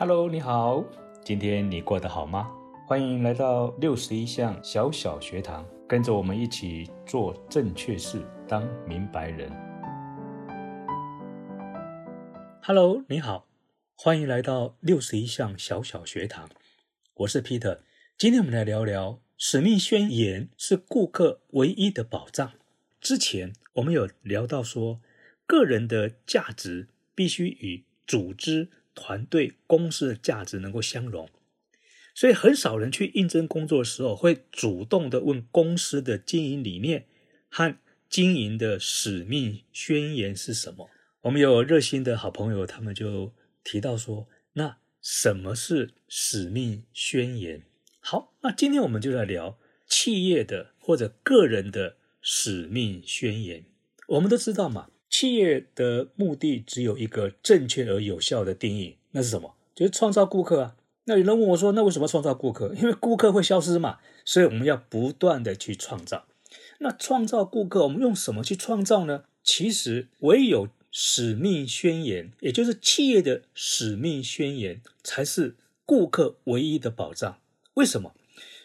Hello，你好，今天你过得好吗？欢迎来到六十一项小小学堂，跟着我们一起做正确事，当明白人。Hello，你好，欢迎来到六十一项小小学堂，我是 Peter。今天我们来聊聊使命宣言是顾客唯一的保障。之前我们有聊到说，个人的价值必须与组织。团队公司的价值能够相容，所以很少人去应征工作的时候会主动的问公司的经营理念和经营的使命宣言是什么。我们有热心的好朋友，他们就提到说：“那什么是使命宣言？”好，那今天我们就来聊企业的或者个人的使命宣言。我们都知道嘛。企业的目的只有一个正确而有效的定义，那是什么？就是创造顾客啊。那有人问我说：“那为什么创造顾客？因为顾客会消失嘛，所以我们要不断的去创造。那创造顾客，我们用什么去创造呢？其实唯有使命宣言，也就是企业的使命宣言，才是顾客唯一的保障。为什么？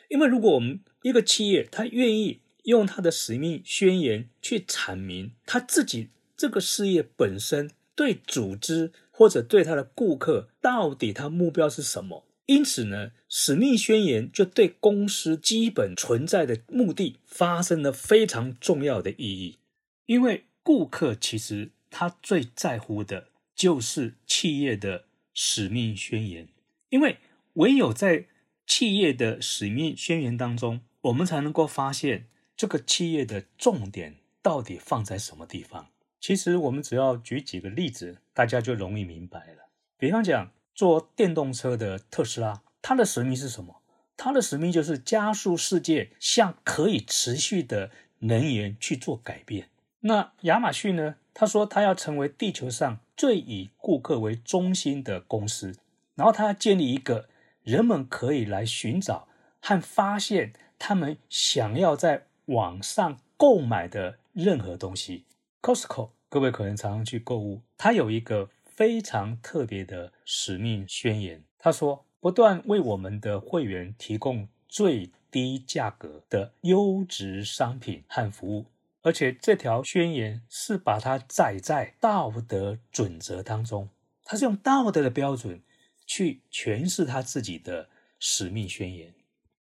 因为如果我们一个企业，他愿意用他的使命宣言去阐明他自己。这个事业本身对组织或者对他的顾客到底他目标是什么？因此呢，使命宣言就对公司基本存在的目的发生了非常重要的意义。因为顾客其实他最在乎的就是企业的使命宣言，因为唯有在企业的使命宣言当中，我们才能够发现这个企业的重点到底放在什么地方。其实我们只要举几个例子，大家就容易明白了。比方讲，做电动车的特斯拉，它的使命是什么？它的使命就是加速世界向可以持续的能源去做改变。那亚马逊呢？他说他要成为地球上最以顾客为中心的公司，然后他要建立一个人们可以来寻找和发现他们想要在网上购买的任何东西。Costco。各位可能常常去购物，他有一个非常特别的使命宣言。他说：“不断为我们的会员提供最低价格的优质商品和服务，而且这条宣言是把它载在道德准则当中。他是用道德的标准去诠释他自己的使命宣言。”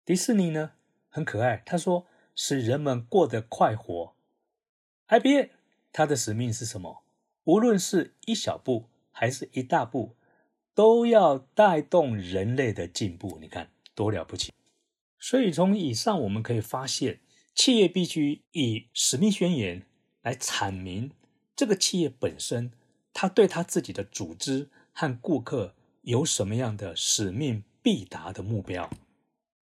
迪士尼呢很可爱，他说：“使人们过得快活。”IBM。他的使命是什么？无论是一小步还是一大步，都要带动人类的进步。你看多了不起！所以从以上我们可以发现，企业必须以使命宣言来阐明这个企业本身，他对他自己的组织和顾客有什么样的使命必达的目标。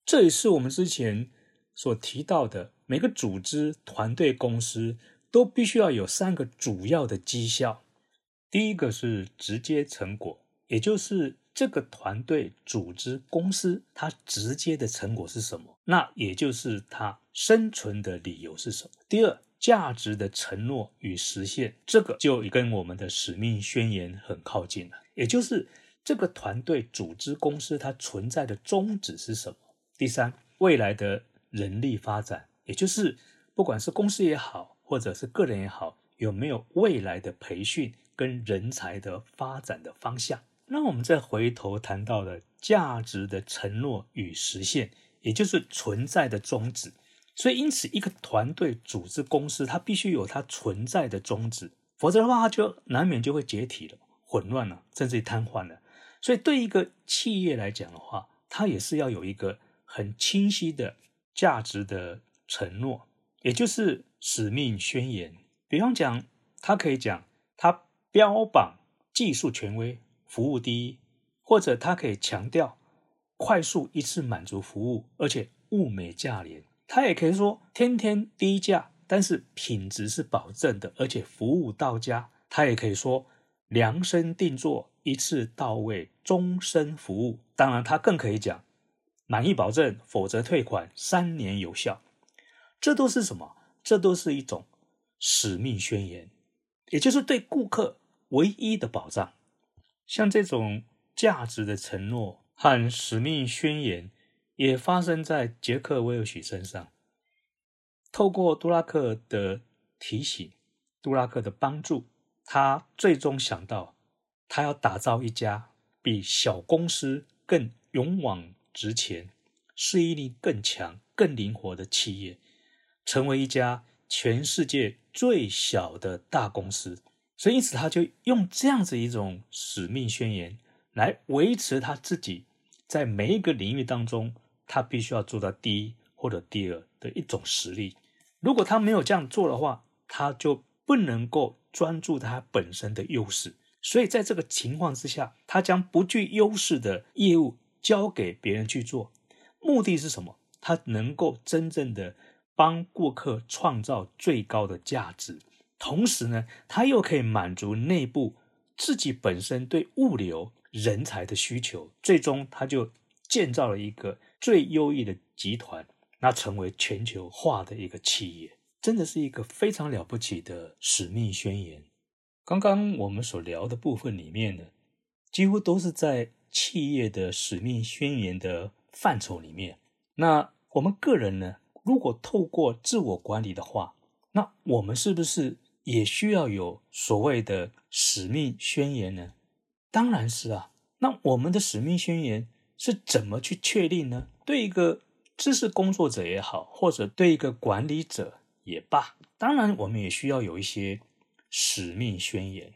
这也是我们之前所提到的，每个组织、团队、公司。都必须要有三个主要的绩效。第一个是直接成果，也就是这个团队、组织、公司它直接的成果是什么？那也就是它生存的理由是什么？第二，价值的承诺与实现，这个就跟我们的使命宣言很靠近了。也就是这个团队、组织、公司它存在的宗旨是什么？第三，未来的人力发展，也就是不管是公司也好。或者是个人也好，有没有未来的培训跟人才的发展的方向？那我们再回头谈到了价值的承诺与实现，也就是存在的宗旨。所以，因此，一个团队、组织、公司，它必须有它存在的宗旨，否则的话，它就难免就会解体了、混乱了，甚至于瘫痪了。所以，对一个企业来讲的话，它也是要有一个很清晰的价值的承诺。也就是使命宣言，比方讲，他可以讲他标榜技术权威、服务第一，或者他可以强调快速一次满足服务，而且物美价廉。他也可以说天天低价，但是品质是保证的，而且服务到家。他也可以说量身定做，一次到位，终身服务。当然，他更可以讲满意保证，否则退款，三年有效。这都是什么？这都是一种使命宣言，也就是对顾客唯一的保障。像这种价值的承诺和使命宣言，也发生在杰克·威尔许身上。透过杜拉克的提醒，杜拉克的帮助，他最终想到，他要打造一家比小公司更勇往直前、适应力更强、更灵活的企业，成为一家全世界最小的大公司。所以，因此他就用这样子一种使命宣言来维持他自己在每一个领域当中，他必须要做到第一或者第二的一种实力。如果他没有这样做的话，他就不能够专注他本身的优势。所以在这个情况之下，他将不具优势的业务交给别人去做，目的是什么？他能够真正的帮顾客创造最高的价值，同时呢，他又可以满足内部自己本身对物流人才的需求。最终，他就建造了一个最优异的集团。那成为全球化的一个企业，真的是一个非常了不起的使命宣言。刚刚我们所聊的部分里面呢，几乎都是在企业的使命宣言的范畴里面。那我们个人呢，如果透过自我管理的话，那我们是不是也需要有所谓的使命宣言呢？当然是啊。那我们的使命宣言是怎么去确定呢？对一个知识工作者也好，或者对一个管理者也罢，当然我们也需要有一些使命宣言。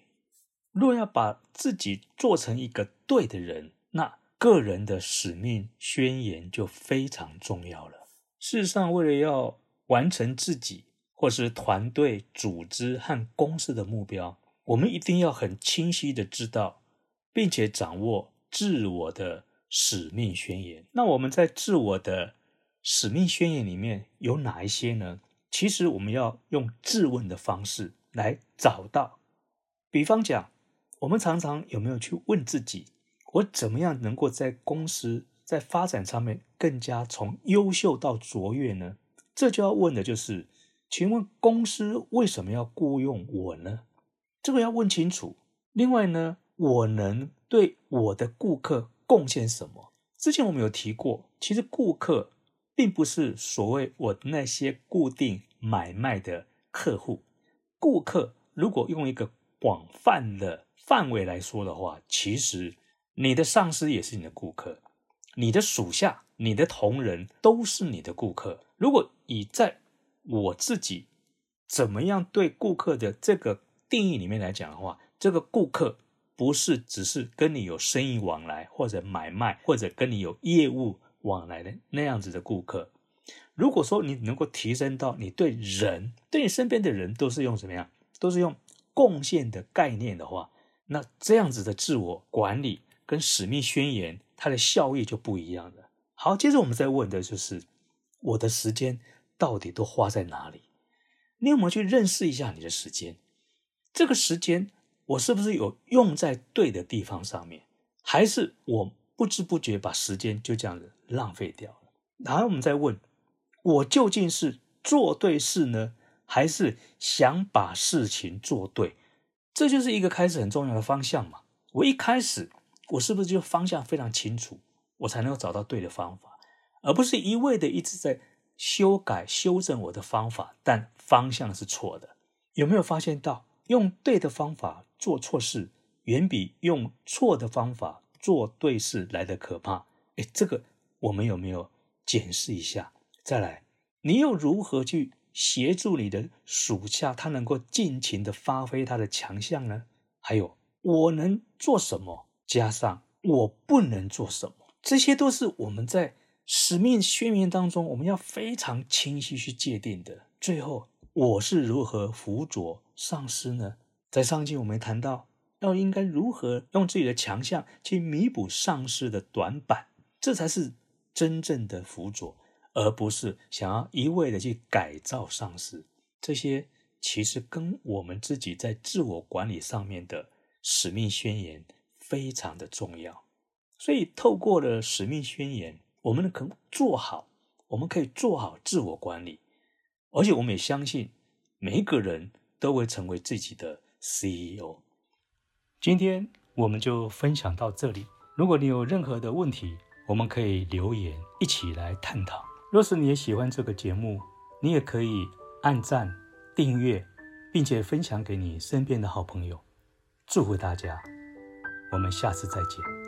若要把自己做成一个对的人，那个人的使命宣言就非常重要了。事实上，为了要完成自己或是团队、组织和公司的目标，我们一定要很清晰的知道，并且掌握自我的使命宣言。那我们在自我的使命宣言里面有哪一些呢？其实我们要用质问的方式来找到。比方讲，我们常常有没有去问自己：我怎么样能够在公司在发展上面更加从优秀到卓越呢？这就要问的就是：请问公司为什么要雇佣我呢？这个要问清楚。另外呢，我能对我的顾客贡献什么？之前我们有提过，其实顾客。并不是所谓我那些固定买卖的客户、顾客。如果用一个广泛的范围来说的话，其实你的上司也是你的顾客，你的属下、你的同仁都是你的顾客。如果以在我自己怎么样对顾客的这个定义里面来讲的话，这个顾客不是只是跟你有生意往来，或者买卖，或者跟你有业务。往来的那样子的顾客，如果说你能够提升到你对人、对你身边的人都是用什么样，都是用贡献的概念的话，那这样子的自我管理跟使命宣言，它的效益就不一样了。好，接着我们再问的就是，我的时间到底都花在哪里？你有没有去认识一下你的时间？这个时间我是不是有用在对的地方上面，还是我？不知不觉把时间就这样子浪费掉了。然后我们再问：我究竟是做对事呢，还是想把事情做对？这就是一个开始很重要的方向嘛。我一开始，我是不是就方向非常清楚，我才能够找到对的方法，而不是一味的一直在修改、修正我的方法，但方向是错的。有没有发现到，用对的方法做错事，远比用错的方法？做对事来的可怕，哎，这个我们有没有检视一下？再来，你又如何去协助你的属下，他能够尽情的发挥他的强项呢？还有，我能做什么？加上我不能做什么？这些都是我们在使命宣言当中，我们要非常清晰去界定的。最后，我是如何辅佐上司呢？在上集我们谈到。要应该如何用自己的强项去弥补上司的短板，这才是真正的辅佐，而不是想要一味的去改造上司。这些其实跟我们自己在自我管理上面的使命宣言非常的重要。所以，透过了使命宣言，我们能做好，我们可以做好自我管理，而且我们也相信每一个人都会成为自己的 CEO。今天我们就分享到这里，如果你有任何的问题，我们可以留言一起来探讨。若是你也喜欢这个节目，你也可以按赞、订阅，并且分享给你身边的好朋友。祝福大家，我们下次再见。